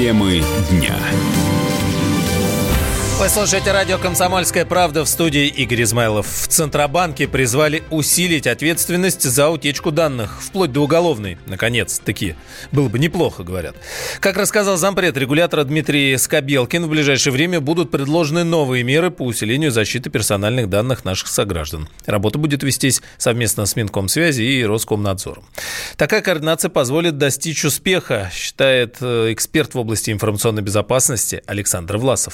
Темы дня. Вы слушаете радио «Комсомольская правда» в студии Игорь Измайлов. В Центробанке призвали усилить ответственность за утечку данных, вплоть до уголовной. Наконец-таки. Было бы неплохо, говорят. Как рассказал зампред регулятора Дмитрий Скобелкин, в ближайшее время будут предложены новые меры по усилению защиты персональных данных наших сограждан. Работа будет вестись совместно с Минкомсвязи и Роскомнадзором. Такая координация позволит достичь успеха, считает э, эксперт в области информационной безопасности Александр Власов.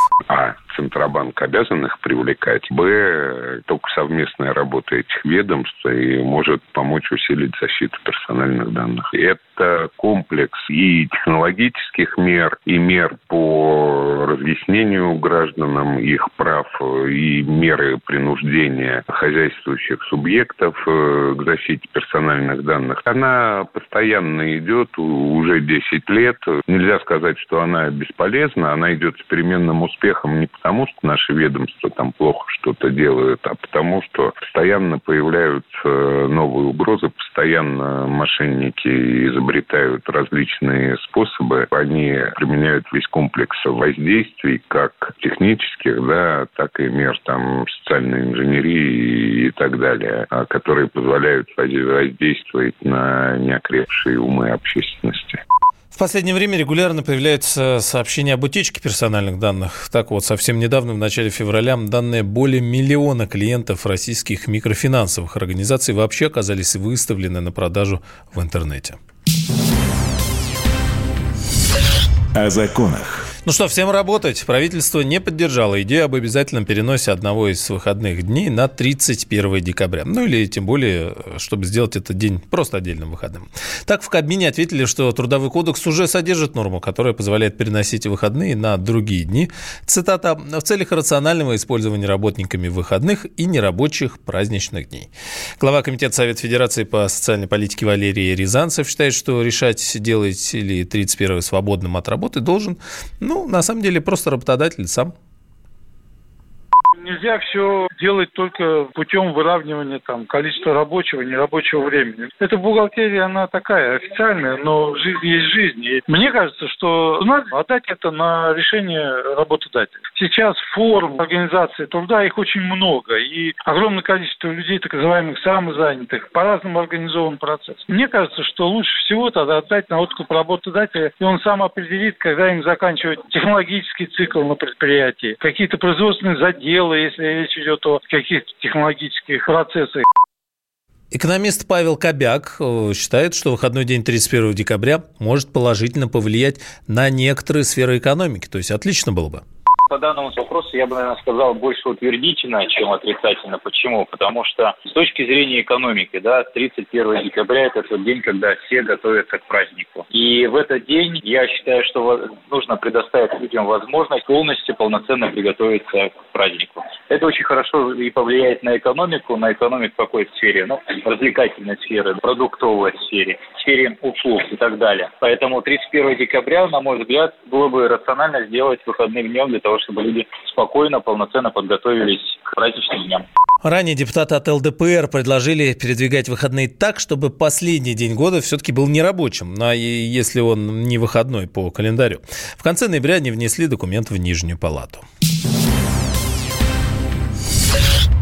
Центробанк обязан их привлекать. Б, только совместная работа этих ведомств и может помочь усилить защиту персональных данных. Это комплекс и технологических мер, и мер по разъяснению гражданам их прав, и меры принуждения хозяйствующих субъектов э, к защите персональных данных. Она постоянно идет уже 10 лет. Нельзя сказать, что она бесполезна. Она идет с переменным успехом не потому, что наши ведомства там плохо что-то делают, а потому, что постоянно появляются новые угрозы, постоянно мошенники изобретают различные способы. Они применяют весь комплекс воздействий, как технических, да, так и мер там социальной инженерии и так далее, а, которые позволяют воздействовать на неокрепшие умы общественности. В последнее время регулярно появляются сообщения об утечке персональных данных. Так вот, совсем недавно, в начале февраля, данные более миллиона клиентов российских микрофинансовых организаций вообще оказались выставлены на продажу в интернете. О законах. Ну что, всем работать. Правительство не поддержало идею об обязательном переносе одного из выходных дней на 31 декабря. Ну или тем более, чтобы сделать этот день просто отдельным выходным. Так в Кабмине ответили, что Трудовой кодекс уже содержит норму, которая позволяет переносить выходные на другие дни. Цитата. «В целях рационального использования работниками выходных и нерабочих праздничных дней». Глава Комитета Совета Федерации по социальной политике Валерий Рязанцев считает, что решать, делать или 31 свободным от работы должен, ну, ну, на самом деле, просто работодатель сам нельзя все делать только путем выравнивания там, количества рабочего и нерабочего времени. Эта бухгалтерия, она такая официальная, но жизнь есть жизнь. И мне кажется, что надо отдать это на решение работодателя. Сейчас форм организации труда, их очень много. И огромное количество людей, так называемых самозанятых, по-разному организован процесс. Мне кажется, что лучше всего тогда отдать на откуп работодателя, и он сам определит, когда им заканчивать технологический цикл на предприятии, какие-то производственные заделы, если речь идет о каких-то технологических процессах. Экономист Павел Кобяк э, считает, что выходной день 31 декабря может положительно повлиять на некоторые сферы экономики. То есть отлично было бы. По данному вопросу я бы, наверное, сказал больше утвердительно, чем отрицательно. Почему? Потому что с точки зрения экономики, да, 31 декабря – это тот день, когда все готовятся к празднику. И в этот день я считаю, что нужно предоставить людям возможность полностью, полноценно приготовиться к празднику. Это очень хорошо и повлияет на экономику. На экономику в какой сфере? Ну, развлекательной сфере, продуктовой сфере, сфере услуг и так далее. Поэтому 31 декабря, на мой взгляд, было бы рационально сделать выходным днем для того, того, чтобы люди спокойно, полноценно подготовились к праздничным дням. Ранее депутаты от ЛДПР предложили передвигать выходные так, чтобы последний день года все-таки был нерабочим, а если он не выходной по календарю. В конце ноября они внесли документ в Нижнюю палату.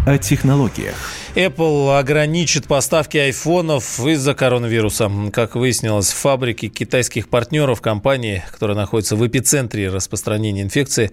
О технологиях. Apple ограничит поставки айфонов из-за коронавируса. Как выяснилось, фабрики китайских партнеров компании, которая находится в эпицентре распространения инфекции,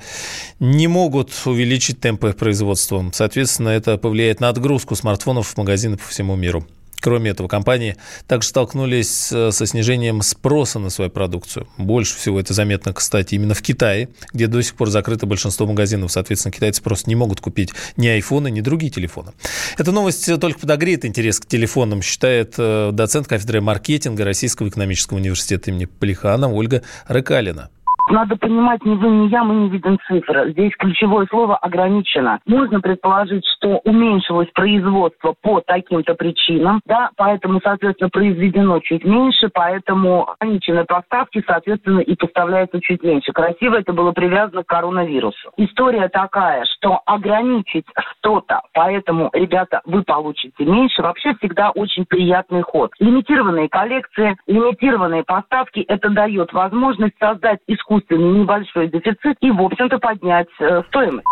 не могут увеличить темпы производства. Соответственно, это повлияет на отгрузку смартфонов в магазины по всему миру. Кроме этого, компании также столкнулись э, со снижением спроса на свою продукцию. Больше всего это заметно, кстати, именно в Китае, где до сих пор закрыто большинство магазинов. Соответственно, китайцы просто не могут купить ни айфоны, ни другие телефоны. Эта новость только подогреет интерес к телефонам, считает э, доцент кафедры маркетинга Российского экономического университета имени Полихана Ольга Рыкалина. Надо понимать, ни вы, ни я, мы не видим цифр. Здесь ключевое слово ограничено. Можно предположить, что уменьшилось производство по таким-то причинам, да, поэтому, соответственно, произведено чуть меньше, поэтому ограничены поставки, соответственно, и поставляется чуть меньше. Красиво это было привязано к коронавирусу. История такая, что ограничить что-то, поэтому, ребята, вы получите меньше, вообще всегда очень приятный ход. Лимитированные коллекции, лимитированные поставки, это дает возможность создать искусственный искусственный небольшой дефицит и, в общем-то, поднять э, стоимость.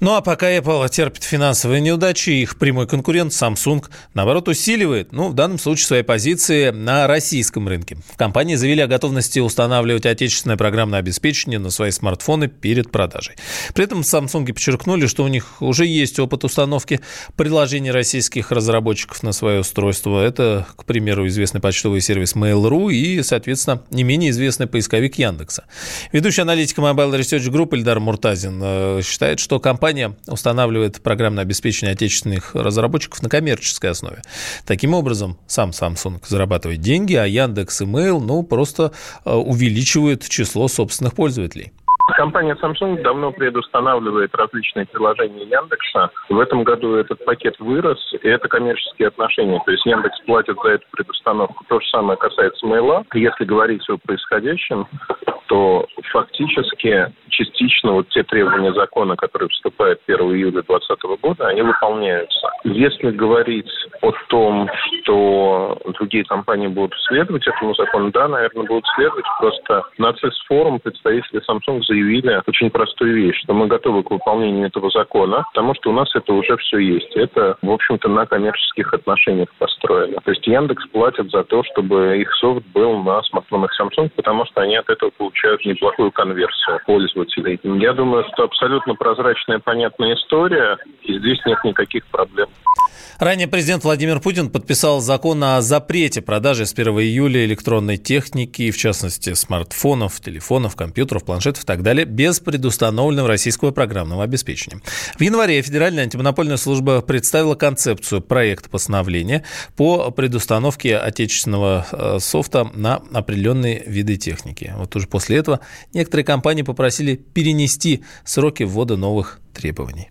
Ну а пока Apple терпит финансовые неудачи, их прямой конкурент Samsung, наоборот, усиливает, ну, в данном случае, свои позиции на российском рынке. Компании заявили о готовности устанавливать отечественное программное обеспечение на свои смартфоны перед продажей. При этом Samsung подчеркнули, что у них уже есть опыт установки приложений российских разработчиков на свое устройство. Это, к примеру, известный почтовый сервис Mail.ru и, соответственно, не менее известный поисковик Яндекса. Ведущий аналитик Mobile Research Group Эльдар Муртазин э, считает, что компания устанавливает программное обеспечение отечественных разработчиков на коммерческой основе. Таким образом, сам Samsung зарабатывает деньги, а Яндекс и Mail, ну, просто э, увеличивают число собственных пользователей. Компания Samsung давно предустанавливает различные приложения Яндекса. В этом году этот пакет вырос, и это коммерческие отношения. То есть Яндекс платит за эту предустановку. То же самое касается Мейла. Если говорить о происходящем, то фактически частично вот те требования закона, которые вступают 1 июля 2020 года, они выполняются. Если говорить о том, что другие компании будут следовать этому закону, да, наверное, будут следовать. Просто на CES форум представители Samsung заявили очень простую вещь, что мы готовы к выполнению этого закона, потому что у нас это уже все есть. Это, в общем-то, на коммерческих отношениях построено. То есть Яндекс платит за то, чтобы их софт был на смартфонах Samsung, потому что они от этого получают неплохую конверсию пользователей. Я думаю, что абсолютно прозрачная, понятная история, и здесь нет никаких проблем. Ранее президент Владимир Путин подписал закон о запрете продажи с 1 июля электронной техники, в частности смартфонов, телефонов, компьютеров, планшетов и так далее, без предустановленного российского программного обеспечения. В январе Федеральная антимонопольная служба представила концепцию проекта постановления по предустановке отечественного э, софта на определенные виды техники. Вот уже после этого некоторые компании попросили перенести сроки ввода новых требований.